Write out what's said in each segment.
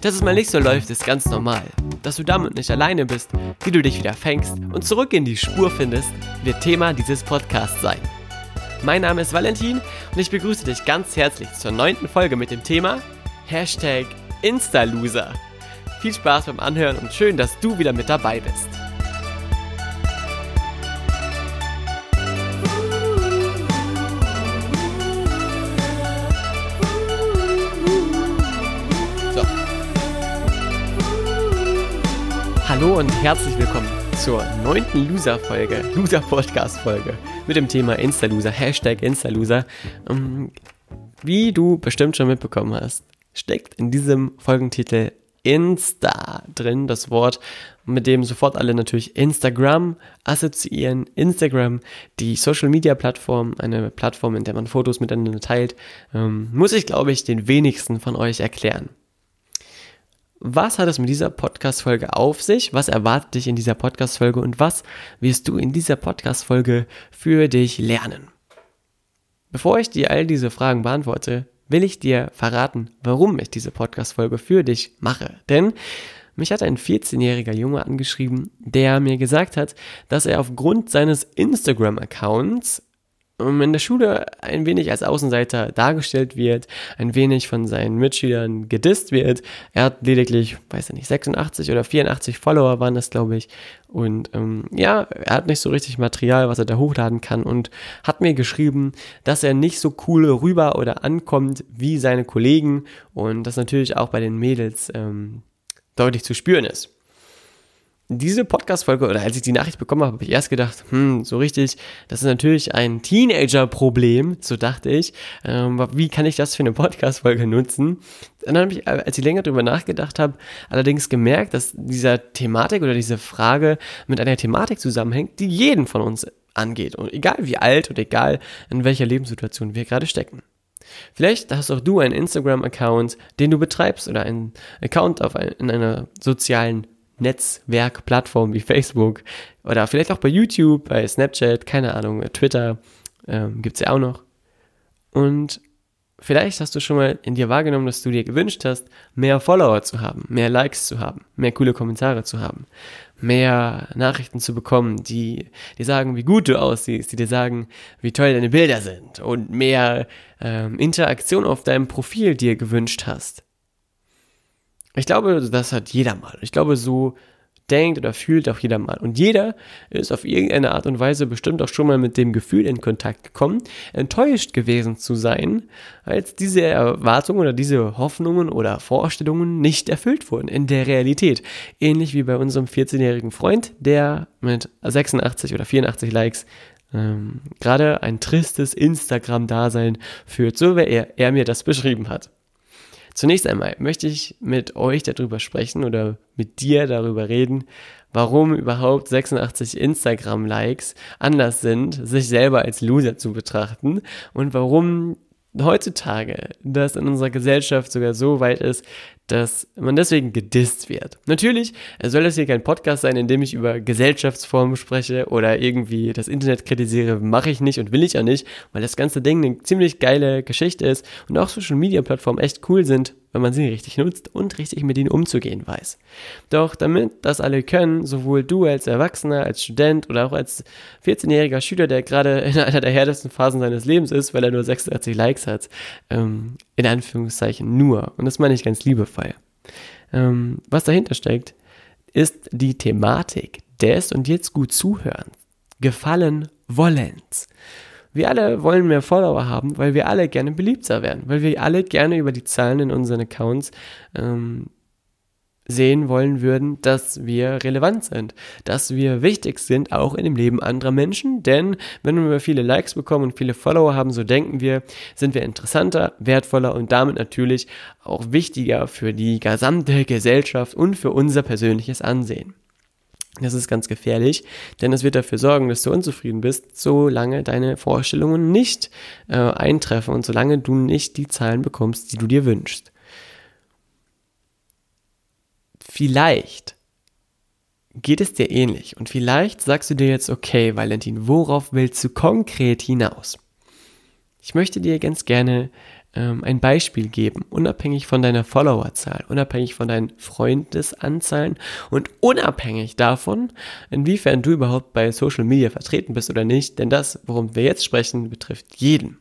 Dass es mal nicht so läuft, ist ganz normal. Dass du damit nicht alleine bist, wie du dich wieder fängst und zurück in die Spur findest, wird Thema dieses Podcasts sein. Mein Name ist Valentin und ich begrüße dich ganz herzlich zur neunten Folge mit dem Thema Hashtag Instaloser. Viel Spaß beim Anhören und schön, dass du wieder mit dabei bist. Hallo und herzlich willkommen zur neunten Loser-Folge, Loser-Podcast-Folge mit dem Thema Instaloser, Hashtag Instaloser. Ähm, wie du bestimmt schon mitbekommen hast, steckt in diesem Folgentitel Insta drin, das Wort, mit dem sofort alle natürlich Instagram assoziieren. Instagram, die Social Media Plattform, eine Plattform, in der man Fotos miteinander teilt, ähm, muss ich, glaube ich, den wenigsten von euch erklären. Was hat es mit dieser Podcast-Folge auf sich? Was erwartet dich in dieser Podcast-Folge und was wirst du in dieser Podcast-Folge für dich lernen? Bevor ich dir all diese Fragen beantworte, will ich dir verraten, warum ich diese Podcast-Folge für dich mache. Denn mich hat ein 14-jähriger Junge angeschrieben, der mir gesagt hat, dass er aufgrund seines Instagram-Accounts in der Schule ein wenig als Außenseiter dargestellt wird, ein wenig von seinen Mitschülern gedisst wird. Er hat lediglich, weiß ich nicht, 86 oder 84 Follower waren das, glaube ich. Und ähm, ja, er hat nicht so richtig Material, was er da hochladen kann und hat mir geschrieben, dass er nicht so cool rüber oder ankommt wie seine Kollegen und das natürlich auch bei den Mädels ähm, deutlich zu spüren ist diese Podcast-Folge oder als ich die Nachricht bekommen habe, habe ich erst gedacht, hm, so richtig, das ist natürlich ein Teenager-Problem, so dachte ich. Ähm, wie kann ich das für eine Podcast-Folge nutzen? Dann habe ich, als ich länger darüber nachgedacht habe, allerdings gemerkt, dass dieser Thematik oder diese Frage mit einer Thematik zusammenhängt, die jeden von uns angeht. Und egal wie alt und egal in welcher Lebenssituation wir gerade stecken. Vielleicht hast auch du einen Instagram-Account, den du betreibst oder einen Account auf ein, in einer sozialen Netzwerkplattformen wie Facebook oder vielleicht auch bei YouTube, bei Snapchat, keine Ahnung, Twitter ähm, gibt es ja auch noch. Und vielleicht hast du schon mal in dir wahrgenommen, dass du dir gewünscht hast, mehr Follower zu haben, mehr Likes zu haben, mehr coole Kommentare zu haben, mehr Nachrichten zu bekommen, die dir sagen, wie gut du aussiehst, die dir sagen, wie toll deine Bilder sind und mehr ähm, Interaktion auf deinem Profil dir gewünscht hast. Ich glaube, das hat jeder mal. Ich glaube, so denkt oder fühlt auch jeder mal. Und jeder ist auf irgendeine Art und Weise bestimmt auch schon mal mit dem Gefühl in Kontakt gekommen, enttäuscht gewesen zu sein, als diese Erwartungen oder diese Hoffnungen oder Vorstellungen nicht erfüllt wurden in der Realität. Ähnlich wie bei unserem 14-jährigen Freund, der mit 86 oder 84 Likes ähm, gerade ein tristes Instagram-Dasein führt, so wie er, er mir das beschrieben hat. Zunächst einmal möchte ich mit euch darüber sprechen oder mit dir darüber reden, warum überhaupt 86 Instagram-Likes anders sind, sich selber als Loser zu betrachten und warum heutzutage das in unserer Gesellschaft sogar so weit ist, dass man deswegen gedisst wird. Natürlich soll das hier kein Podcast sein, in dem ich über Gesellschaftsformen spreche oder irgendwie das Internet kritisiere, mache ich nicht und will ich auch nicht, weil das ganze Ding eine ziemlich geile Geschichte ist und auch Social Media Plattformen echt cool sind, wenn man sie richtig nutzt und richtig mit ihnen umzugehen weiß. Doch damit das alle können, sowohl du als Erwachsener, als Student oder auch als 14-jähriger Schüler, der gerade in einer der härtesten Phasen seines Lebens ist, weil er nur 86 Likes hat, ähm, in Anführungszeichen nur, und das meine ich ganz liebevoll. Ähm, was dahinter steckt, ist die Thematik des und jetzt gut zuhören, gefallen wollens. Wir alle wollen mehr Follower haben, weil wir alle gerne beliebter werden, weil wir alle gerne über die Zahlen in unseren Accounts ähm, sehen wollen würden, dass wir relevant sind, dass wir wichtig sind, auch in dem Leben anderer Menschen. Denn wenn wir viele Likes bekommen und viele Follower haben, so denken wir, sind wir interessanter, wertvoller und damit natürlich auch wichtiger für die gesamte Gesellschaft und für unser persönliches Ansehen. Das ist ganz gefährlich, denn es wird dafür sorgen, dass du unzufrieden bist, solange deine Vorstellungen nicht äh, eintreffen und solange du nicht die Zahlen bekommst, die du dir wünschst. Vielleicht geht es dir ähnlich und vielleicht sagst du dir jetzt, okay, Valentin, worauf willst du konkret hinaus? Ich möchte dir ganz gerne ähm, ein Beispiel geben, unabhängig von deiner Followerzahl, unabhängig von deinen Freundesanzahlen und unabhängig davon, inwiefern du überhaupt bei Social Media vertreten bist oder nicht, denn das, worum wir jetzt sprechen, betrifft jeden.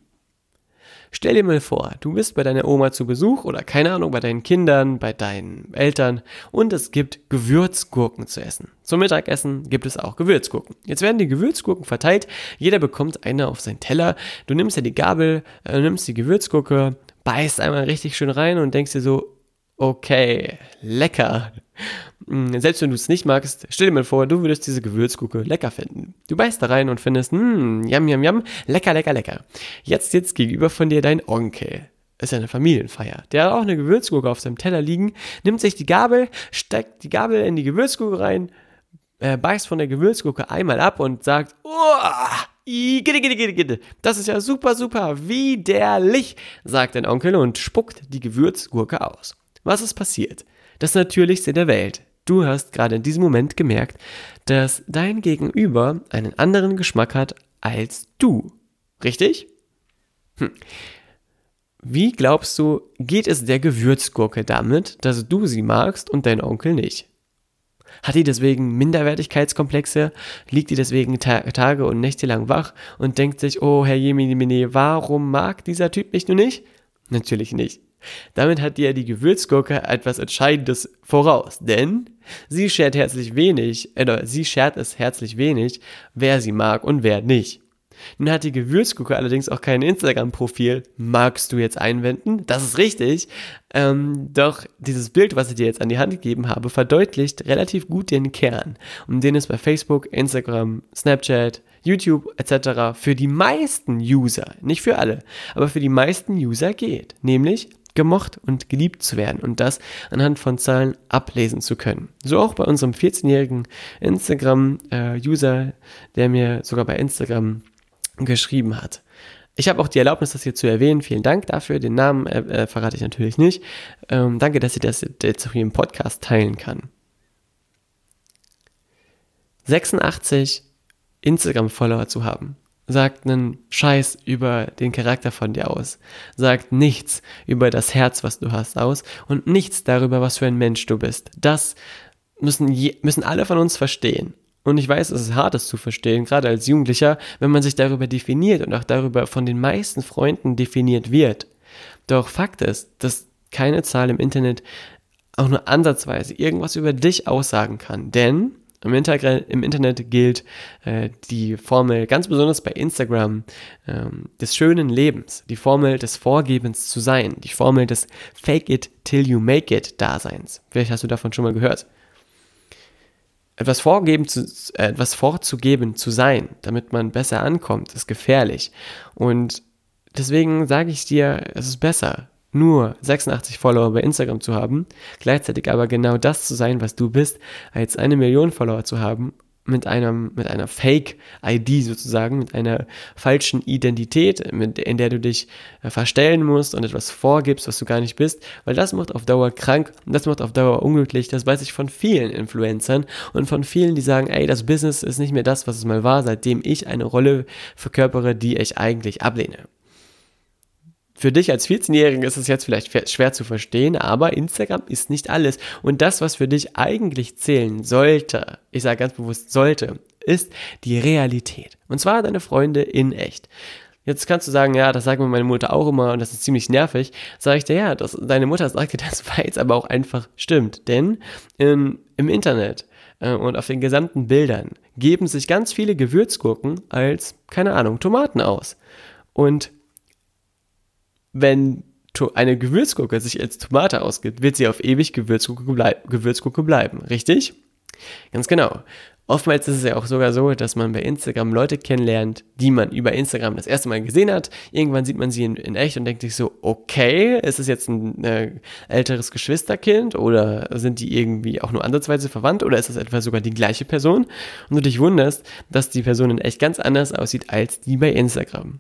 Stell dir mal vor, du bist bei deiner Oma zu Besuch oder keine Ahnung, bei deinen Kindern, bei deinen Eltern und es gibt Gewürzgurken zu essen. Zum Mittagessen gibt es auch Gewürzgurken. Jetzt werden die Gewürzgurken verteilt, jeder bekommt eine auf seinen Teller. Du nimmst ja die Gabel, äh, nimmst die Gewürzgurke, beißt einmal richtig schön rein und denkst dir so, okay, lecker. Mm, selbst wenn du es nicht magst, stell dir mal vor, du würdest diese Gewürzgurke lecker finden. Du beißt da rein und findest, mmm, yam, yam, yam, lecker, lecker, lecker. Jetzt sitzt gegenüber von dir dein Onkel. Ist eine Familienfeier. Der hat auch eine Gewürzgurke auf seinem Teller liegen, nimmt sich die Gabel, steckt die Gabel in die Gewürzgurke rein, äh, beißt von der Gewürzgurke einmal ab und sagt, oh, das ist ja super, super, widerlich, sagt dein Onkel und spuckt die Gewürzgurke aus. Was ist passiert? Das Natürlichste der Welt. Du hast gerade in diesem Moment gemerkt, dass dein Gegenüber einen anderen Geschmack hat als du. Richtig? Hm. Wie glaubst du, geht es der Gewürzgurke damit, dass du sie magst und dein Onkel nicht? Hat die deswegen Minderwertigkeitskomplexe? Liegt die deswegen ta Tage und Nächte lang wach und denkt sich, oh Herr Jemini, warum mag dieser Typ mich nur nicht? Natürlich nicht. Damit hat dir die Gewürzgurke etwas Entscheidendes voraus, denn sie schert herzlich wenig, äh, sie schert es herzlich wenig, wer sie mag und wer nicht. Nun hat die Gewürzgurke allerdings auch kein Instagram-Profil. Magst du jetzt einwenden? Das ist richtig. Ähm, doch dieses Bild, was ich dir jetzt an die Hand gegeben habe, verdeutlicht relativ gut den Kern, um den es bei Facebook, Instagram, Snapchat, YouTube etc. für die meisten User, nicht für alle, aber für die meisten User geht. Nämlich gemocht und geliebt zu werden und das anhand von Zahlen ablesen zu können. So auch bei unserem 14-jährigen Instagram-User, der mir sogar bei Instagram geschrieben hat. Ich habe auch die Erlaubnis, das hier zu erwähnen. Vielen Dank dafür. Den Namen äh, äh, verrate ich natürlich nicht. Ähm, danke, dass ich das jetzt auch hier im Podcast teilen kann. 86 Instagram-Follower zu haben sagt einen Scheiß über den Charakter von dir aus, sagt nichts über das Herz, was du hast, aus und nichts darüber, was für ein Mensch du bist. Das müssen, je, müssen alle von uns verstehen. Und ich weiß, es ist hart, das zu verstehen, gerade als Jugendlicher, wenn man sich darüber definiert und auch darüber von den meisten Freunden definiert wird. Doch Fakt ist, dass keine Zahl im Internet auch nur ansatzweise irgendwas über dich aussagen kann. Denn im, Im, Internet gilt äh, die Formel, ganz besonders bei Instagram, ähm, des schönen Lebens, die Formel des Vorgebens zu sein, die Formel des Fake it till you make it Daseins. Vielleicht hast du davon schon mal gehört. Etwas, vorgeben zu, äh, etwas vorzugeben zu sein, damit man besser ankommt, ist gefährlich. Und deswegen sage ich dir, es ist besser, nur 86 Follower bei Instagram zu haben, gleichzeitig aber genau das zu sein, was du bist, als eine Million Follower zu haben, mit einem, mit einer Fake-ID sozusagen, mit einer falschen Identität, mit, in der du dich äh, verstellen musst und etwas vorgibst, was du gar nicht bist, weil das macht auf Dauer krank und das macht auf Dauer unglücklich. Das weiß ich von vielen Influencern und von vielen, die sagen, ey, das Business ist nicht mehr das, was es mal war, seitdem ich eine Rolle verkörpere, die ich eigentlich ablehne für dich als 14-Jährigen ist es jetzt vielleicht schwer zu verstehen, aber Instagram ist nicht alles. Und das, was für dich eigentlich zählen sollte, ich sage ganz bewusst sollte, ist die Realität. Und zwar deine Freunde in echt. Jetzt kannst du sagen, ja, das sagt mir meine Mutter auch immer und das ist ziemlich nervig. Sag ich dir, ja, das, deine Mutter sagt dir das, weil es aber auch einfach stimmt. Denn in, im Internet äh, und auf den gesamten Bildern geben sich ganz viele Gewürzgurken als, keine Ahnung, Tomaten aus. Und wenn eine Gewürzgurke sich als Tomate ausgibt, wird sie auf ewig Gewürzgurke, bleib Gewürzgurke bleiben, richtig? Ganz genau. Oftmals ist es ja auch sogar so, dass man bei Instagram Leute kennenlernt, die man über Instagram das erste Mal gesehen hat. Irgendwann sieht man sie in, in echt und denkt sich so, okay, ist es jetzt ein äh, älteres Geschwisterkind oder sind die irgendwie auch nur ansatzweise verwandt oder ist das etwa sogar die gleiche Person? Und du dich wunderst, dass die Person in echt ganz anders aussieht als die bei Instagram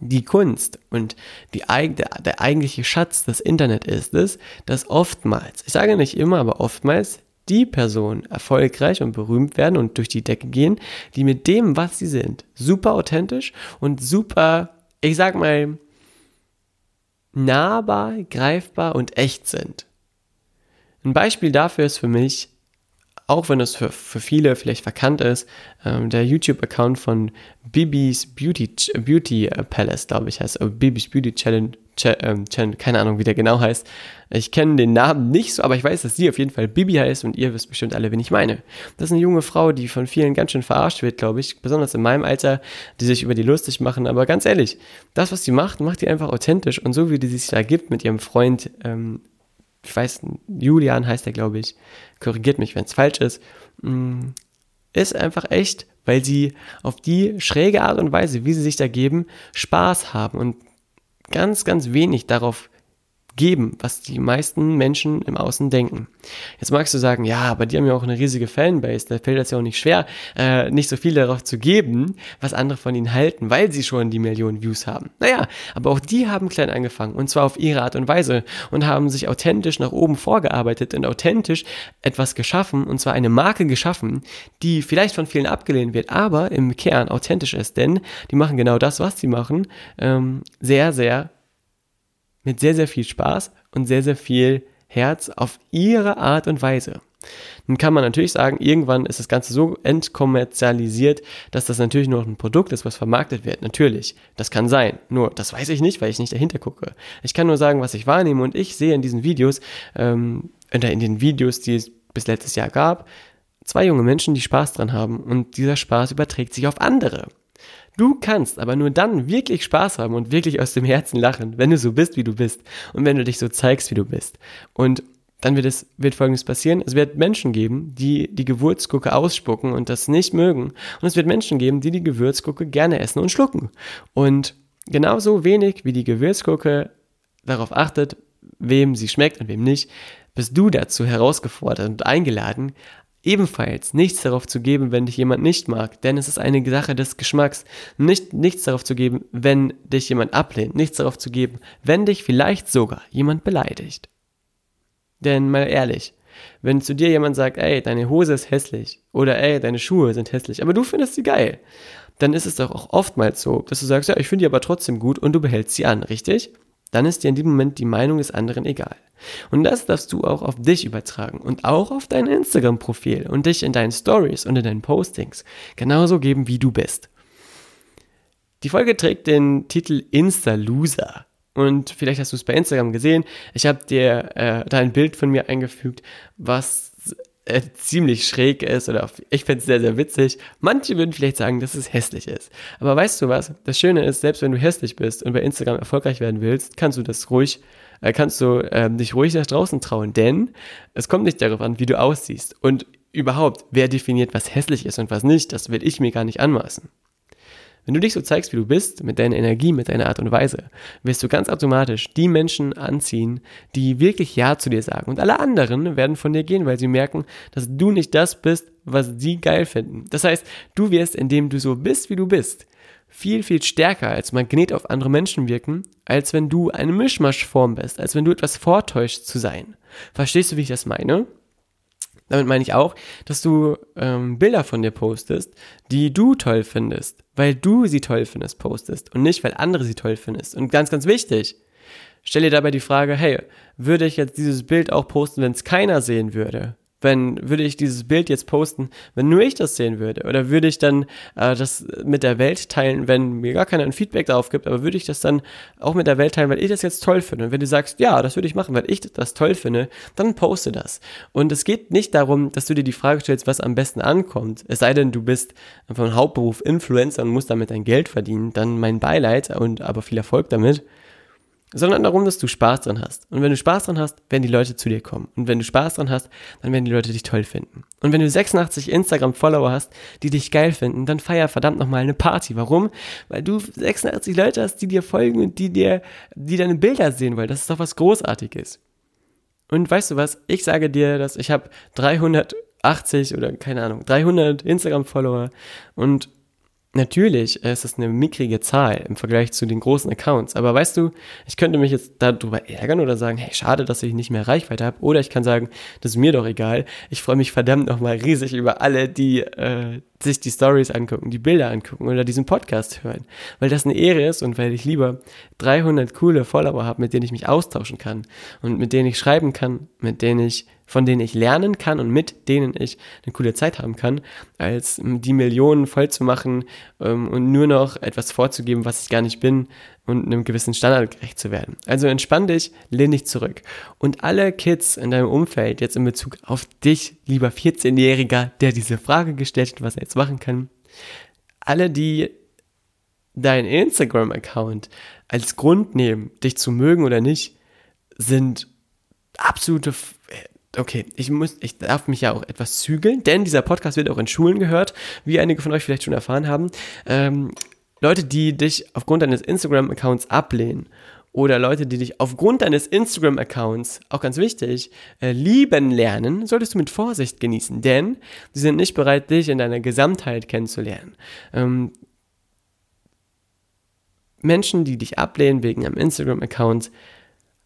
die Kunst und die, der, der eigentliche Schatz des Internet ist es, dass oftmals, ich sage nicht immer, aber oftmals die Personen erfolgreich und berühmt werden und durch die Decke gehen, die mit dem, was sie sind, super authentisch und super, ich sag mal, nahbar, greifbar und echt sind. Ein Beispiel dafür ist für mich, auch wenn es für, für viele vielleicht verkannt ist, ähm, der YouTube-Account von Bibis Beauty, Beauty Palace, glaube ich, heißt, Bibis Beauty Challenge, ähm, keine Ahnung, wie der genau heißt. Ich kenne den Namen nicht so, aber ich weiß, dass sie auf jeden Fall Bibi heißt und ihr wisst bestimmt alle, wen ich meine. Das ist eine junge Frau, die von vielen ganz schön verarscht wird, glaube ich, besonders in meinem Alter, die sich über die lustig machen. Aber ganz ehrlich, das, was sie macht, macht die einfach authentisch und so wie die sich da gibt mit ihrem Freund, ähm, ich weiß, Julian heißt er, glaube ich, korrigiert mich, wenn es falsch ist, mm, ist einfach echt, weil sie auf die schräge Art und Weise, wie sie sich da geben, Spaß haben und ganz, ganz wenig darauf geben, was die meisten Menschen im Außen denken. Jetzt magst du sagen, ja, aber die haben ja auch eine riesige Fanbase, da fällt es ja auch nicht schwer, äh, nicht so viel darauf zu geben, was andere von ihnen halten, weil sie schon die Millionen Views haben. Naja, aber auch die haben klein angefangen und zwar auf ihre Art und Weise und haben sich authentisch nach oben vorgearbeitet und authentisch etwas geschaffen und zwar eine Marke geschaffen, die vielleicht von vielen abgelehnt wird, aber im Kern authentisch ist, denn die machen genau das, was sie machen, ähm, sehr, sehr mit sehr, sehr viel Spaß und sehr, sehr viel Herz auf ihre Art und Weise. Nun kann man natürlich sagen, irgendwann ist das Ganze so entkommerzialisiert, dass das natürlich nur ein Produkt ist, was vermarktet wird. Natürlich, das kann sein. Nur, das weiß ich nicht, weil ich nicht dahinter gucke. Ich kann nur sagen, was ich wahrnehme und ich sehe in diesen Videos, ähm, in den Videos, die es bis letztes Jahr gab, zwei junge Menschen, die Spaß dran haben und dieser Spaß überträgt sich auf andere. Du kannst aber nur dann wirklich Spaß haben und wirklich aus dem Herzen lachen, wenn du so bist, wie du bist und wenn du dich so zeigst, wie du bist. Und dann wird es wird folgendes passieren: Es wird Menschen geben, die die Gewürzgurke ausspucken und das nicht mögen, und es wird Menschen geben, die die Gewürzgurke gerne essen und schlucken. Und genauso wenig wie die Gewürzgurke darauf achtet, wem sie schmeckt und wem nicht, bist du dazu herausgefordert und eingeladen, ebenfalls nichts darauf zu geben, wenn dich jemand nicht mag, denn es ist eine Sache des Geschmacks. Nicht, nichts darauf zu geben, wenn dich jemand ablehnt, nichts darauf zu geben, wenn dich vielleicht sogar jemand beleidigt. Denn mal ehrlich, wenn zu dir jemand sagt, ey, deine Hose ist hässlich oder ey, deine Schuhe sind hässlich, aber du findest sie geil, dann ist es doch auch oftmals so, dass du sagst, ja, ich finde die aber trotzdem gut und du behältst sie an, richtig? Dann ist dir in dem Moment die Meinung des anderen egal. Und das darfst du auch auf dich übertragen und auch auf dein Instagram-Profil und dich in deinen Stories und in deinen Postings genauso geben, wie du bist. Die Folge trägt den Titel Insta-Loser. Und vielleicht hast du es bei Instagram gesehen. Ich habe dir äh, da ein Bild von mir eingefügt, was äh, ziemlich schräg ist oder ich finde es sehr, sehr witzig. Manche würden vielleicht sagen, dass es hässlich ist. Aber weißt du was? Das Schöne ist, selbst wenn du hässlich bist und bei Instagram erfolgreich werden willst, kannst du das ruhig, äh, kannst du äh, dich ruhig nach draußen trauen, denn es kommt nicht darauf an, wie du aussiehst. Und überhaupt, wer definiert, was hässlich ist und was nicht, das will ich mir gar nicht anmaßen. Wenn du dich so zeigst, wie du bist, mit deiner Energie, mit deiner Art und Weise, wirst du ganz automatisch die Menschen anziehen, die wirklich Ja zu dir sagen. Und alle anderen werden von dir gehen, weil sie merken, dass du nicht das bist, was sie geil finden. Das heißt, du wirst, indem du so bist, wie du bist, viel, viel stärker als Magnet auf andere Menschen wirken, als wenn du eine Mischmaschform bist, als wenn du etwas vortäuscht zu sein. Verstehst du, wie ich das meine? Damit meine ich auch, dass du ähm, Bilder von dir postest, die du toll findest, weil du sie toll findest, postest und nicht, weil andere sie toll findest. Und ganz, ganz wichtig, stell dir dabei die Frage, hey, würde ich jetzt dieses Bild auch posten, wenn es keiner sehen würde? Wenn würde ich dieses Bild jetzt posten, wenn nur ich das sehen würde? Oder würde ich dann äh, das mit der Welt teilen, wenn mir gar keiner ein Feedback darauf gibt, aber würde ich das dann auch mit der Welt teilen, weil ich das jetzt toll finde? Und wenn du sagst, ja, das würde ich machen, weil ich das toll finde, dann poste das. Und es geht nicht darum, dass du dir die Frage stellst, was am besten ankommt. Es sei denn, du bist von Hauptberuf Influencer und musst damit dein Geld verdienen, dann mein Beileid und aber viel Erfolg damit. Sondern darum, dass du Spaß dran hast. Und wenn du Spaß dran hast, werden die Leute zu dir kommen. Und wenn du Spaß dran hast, dann werden die Leute dich toll finden. Und wenn du 86 Instagram-Follower hast, die dich geil finden, dann feier verdammt nochmal eine Party. Warum? Weil du 86 Leute hast, die dir folgen und die dir, die deine Bilder sehen wollen. Das ist doch was Großartiges. Und weißt du was? Ich sage dir, dass ich habe 380 oder keine Ahnung, 300 Instagram-Follower und Natürlich ist es eine mickrige Zahl im Vergleich zu den großen Accounts. Aber weißt du, ich könnte mich jetzt darüber ärgern oder sagen, hey, schade, dass ich nicht mehr Reichweite habe. Oder ich kann sagen, das ist mir doch egal. Ich freue mich verdammt nochmal riesig über alle, die äh, sich die Stories angucken, die Bilder angucken oder diesen Podcast hören. Weil das eine Ehre ist und weil ich lieber 300 coole Follower habe, mit denen ich mich austauschen kann und mit denen ich schreiben kann, mit denen ich von denen ich lernen kann und mit denen ich eine coole Zeit haben kann, als die Millionen voll zu machen ähm, und nur noch etwas vorzugeben, was ich gar nicht bin und einem gewissen Standard gerecht zu werden. Also entspann dich, lehn dich zurück. Und alle Kids in deinem Umfeld, jetzt in Bezug auf dich, lieber 14-Jähriger, der diese Frage gestellt hat, was er jetzt machen kann, alle, die dein Instagram-Account als Grund nehmen, dich zu mögen oder nicht, sind absolute okay, ich muss, ich darf mich ja auch etwas zügeln, denn dieser Podcast wird auch in Schulen gehört, wie einige von euch vielleicht schon erfahren haben. Ähm, Leute, die dich aufgrund deines Instagram-Accounts ablehnen oder Leute, die dich aufgrund deines Instagram-Accounts, auch ganz wichtig, äh, lieben lernen, solltest du mit Vorsicht genießen, denn sie sind nicht bereit, dich in deiner Gesamtheit kennenzulernen. Ähm, Menschen, die dich ablehnen wegen einem Instagram-Account,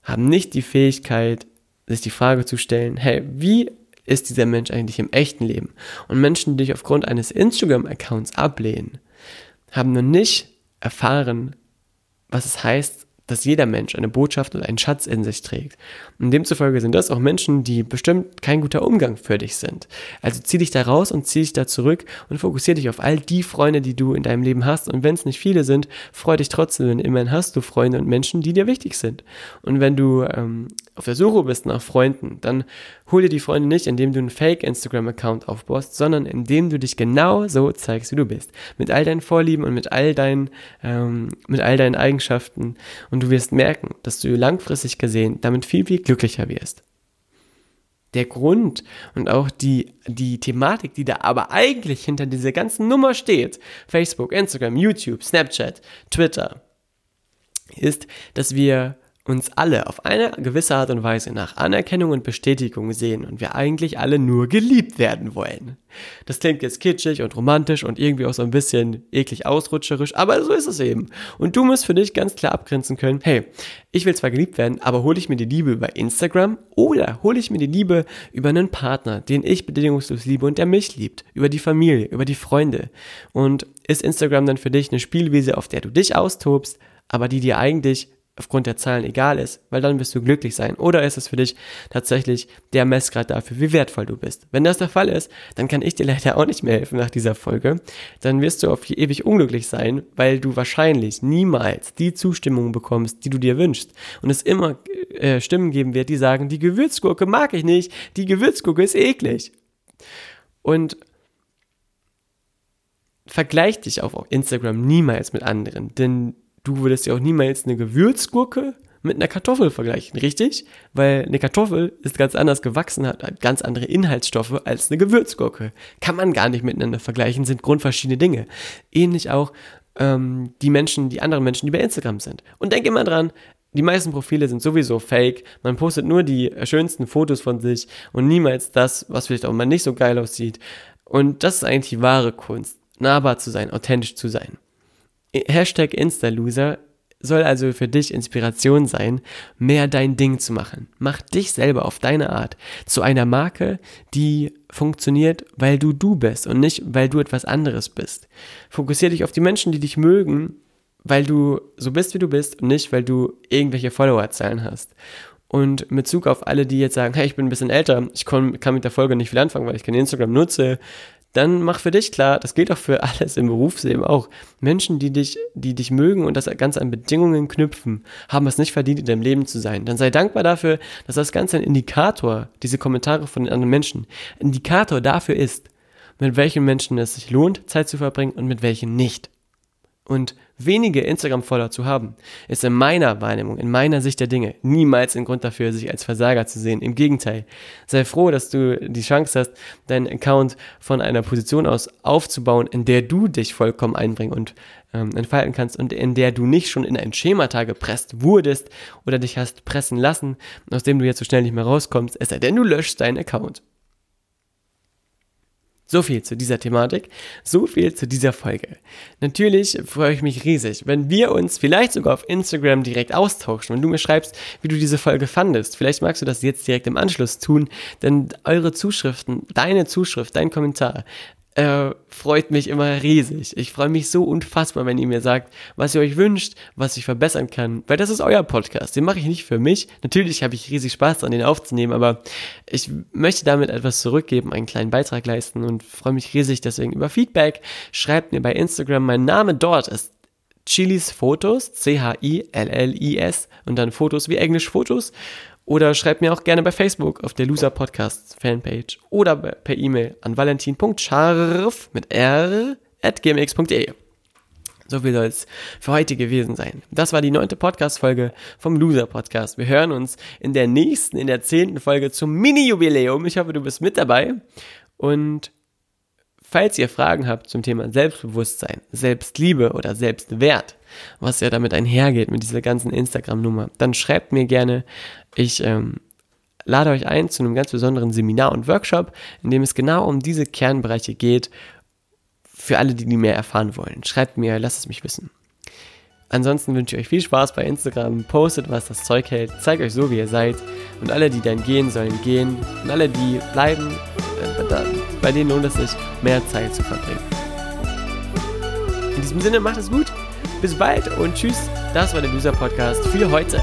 haben nicht die Fähigkeit, sich die Frage zu stellen, hey, wie ist dieser Mensch eigentlich im echten Leben? Und Menschen, die dich aufgrund eines Instagram-Accounts ablehnen, haben noch nicht erfahren, was es heißt, dass jeder Mensch eine Botschaft und einen Schatz in sich trägt. Und demzufolge sind das auch Menschen, die bestimmt kein guter Umgang für dich sind. Also zieh dich da raus und zieh dich da zurück und fokussiere dich auf all die Freunde, die du in deinem Leben hast. Und wenn es nicht viele sind, freu dich trotzdem, denn immerhin hast du Freunde und Menschen, die dir wichtig sind. Und wenn du ähm, auf der Suche bist nach Freunden, dann hol dir die Freunde nicht, indem du einen Fake-Instagram-Account aufbaust, sondern indem du dich genau so zeigst, wie du bist. Mit all deinen Vorlieben und mit all deinen, ähm, mit all deinen Eigenschaften. Und du wirst merken, dass du langfristig gesehen damit viel, viel glücklicher wirst. Der Grund und auch die, die Thematik, die da aber eigentlich hinter dieser ganzen Nummer steht, Facebook, Instagram, YouTube, Snapchat, Twitter, ist, dass wir uns alle auf eine gewisse Art und Weise nach Anerkennung und Bestätigung sehen und wir eigentlich alle nur geliebt werden wollen. Das klingt jetzt kitschig und romantisch und irgendwie auch so ein bisschen eklig ausrutscherisch, aber so ist es eben. Und du musst für dich ganz klar abgrenzen können, hey, ich will zwar geliebt werden, aber hole ich mir die Liebe über Instagram oder hole ich mir die Liebe über einen Partner, den ich bedingungslos liebe und der mich liebt, über die Familie, über die Freunde. Und ist Instagram dann für dich eine Spielwiese, auf der du dich austobst, aber die dir eigentlich aufgrund der Zahlen egal ist, weil dann wirst du glücklich sein. Oder ist es für dich tatsächlich der Messgrad dafür, wie wertvoll du bist? Wenn das der Fall ist, dann kann ich dir leider auch nicht mehr helfen nach dieser Folge. Dann wirst du auf ewig unglücklich sein, weil du wahrscheinlich niemals die Zustimmung bekommst, die du dir wünschst. Und es immer äh, Stimmen geben wird, die sagen, die Gewürzgurke mag ich nicht, die Gewürzgurke ist eklig. Und vergleich dich auf Instagram niemals mit anderen, denn du würdest ja auch niemals eine Gewürzgurke mit einer Kartoffel vergleichen, richtig? Weil eine Kartoffel ist ganz anders gewachsen, hat ganz andere Inhaltsstoffe als eine Gewürzgurke. Kann man gar nicht miteinander vergleichen, sind grundverschiedene Dinge. Ähnlich auch ähm, die Menschen, die anderen Menschen, die bei Instagram sind. Und denk immer dran, die meisten Profile sind sowieso fake. Man postet nur die schönsten Fotos von sich und niemals das, was vielleicht auch mal nicht so geil aussieht. Und das ist eigentlich die wahre Kunst, nahbar zu sein, authentisch zu sein. Hashtag Instaloser soll also für dich Inspiration sein, mehr dein Ding zu machen. Mach dich selber auf deine Art zu einer Marke, die funktioniert, weil du du bist und nicht, weil du etwas anderes bist. Fokussiere dich auf die Menschen, die dich mögen, weil du so bist, wie du bist und nicht, weil du irgendwelche Followerzahlen hast. Und mit Zug auf alle, die jetzt sagen, hey, ich bin ein bisschen älter, ich kann mit der Folge nicht viel anfangen, weil ich kein Instagram nutze, dann mach für dich klar, das gilt auch für alles im Berufsleben auch. Menschen, die dich, die dich mögen und das Ganze an Bedingungen knüpfen, haben es nicht verdient, in deinem Leben zu sein. Dann sei dankbar dafür, dass das Ganze ein Indikator, diese Kommentare von den anderen Menschen, Indikator dafür ist, mit welchen Menschen es sich lohnt, Zeit zu verbringen und mit welchen nicht. Und wenige Instagram-Follower zu haben, ist in meiner Wahrnehmung, in meiner Sicht der Dinge niemals ein Grund dafür, sich als Versager zu sehen. Im Gegenteil, sei froh, dass du die Chance hast, deinen Account von einer Position aus aufzubauen, in der du dich vollkommen einbringen und ähm, entfalten kannst und in der du nicht schon in ein Schemata gepresst wurdest oder dich hast pressen lassen, aus dem du jetzt so schnell nicht mehr rauskommst, es sei denn, du löschst deinen Account. So viel zu dieser Thematik, so viel zu dieser Folge. Natürlich freue ich mich riesig, wenn wir uns vielleicht sogar auf Instagram direkt austauschen, wenn du mir schreibst, wie du diese Folge fandest. Vielleicht magst du das jetzt direkt im Anschluss tun, denn eure Zuschriften, deine Zuschrift, dein Kommentar äh, freut mich immer riesig. Ich freue mich so unfassbar, wenn ihr mir sagt, was ihr euch wünscht, was ich verbessern kann, weil das ist euer Podcast. Den mache ich nicht für mich. Natürlich habe ich riesig Spaß daran, den aufzunehmen, aber ich möchte damit etwas zurückgeben, einen kleinen Beitrag leisten und freue mich riesig deswegen über Feedback. Schreibt mir bei Instagram, mein Name dort ist Chilis Fotos, C-H-I-L-L-I-S und dann Fotos wie Englisch Fotos. Oder schreibt mir auch gerne bei Facebook auf der Loser Podcast Fanpage oder per E-Mail an valentin.scharf mit r at gmx.de. So viel soll es für heute gewesen sein. Das war die neunte Podcast-Folge vom Loser Podcast. Wir hören uns in der nächsten, in der zehnten Folge zum Mini-Jubiläum. Ich hoffe, du bist mit dabei. Und falls ihr Fragen habt zum Thema Selbstbewusstsein, Selbstliebe oder Selbstwert, was ja damit einhergeht mit dieser ganzen Instagram-Nummer, dann schreibt mir gerne. Ich ähm, lade euch ein zu einem ganz besonderen Seminar und Workshop, in dem es genau um diese Kernbereiche geht, für alle, die, die mehr erfahren wollen. Schreibt mir, lasst es mich wissen. Ansonsten wünsche ich euch viel Spaß bei Instagram, postet, was das Zeug hält, zeigt euch so, wie ihr seid. Und alle, die dann gehen, sollen gehen. Und alle, die bleiben, äh, bei denen lohnt es sich, mehr Zeit zu verbringen. In diesem Sinne, macht es gut bis bald und tschüss. Das war der Loser Podcast für heute.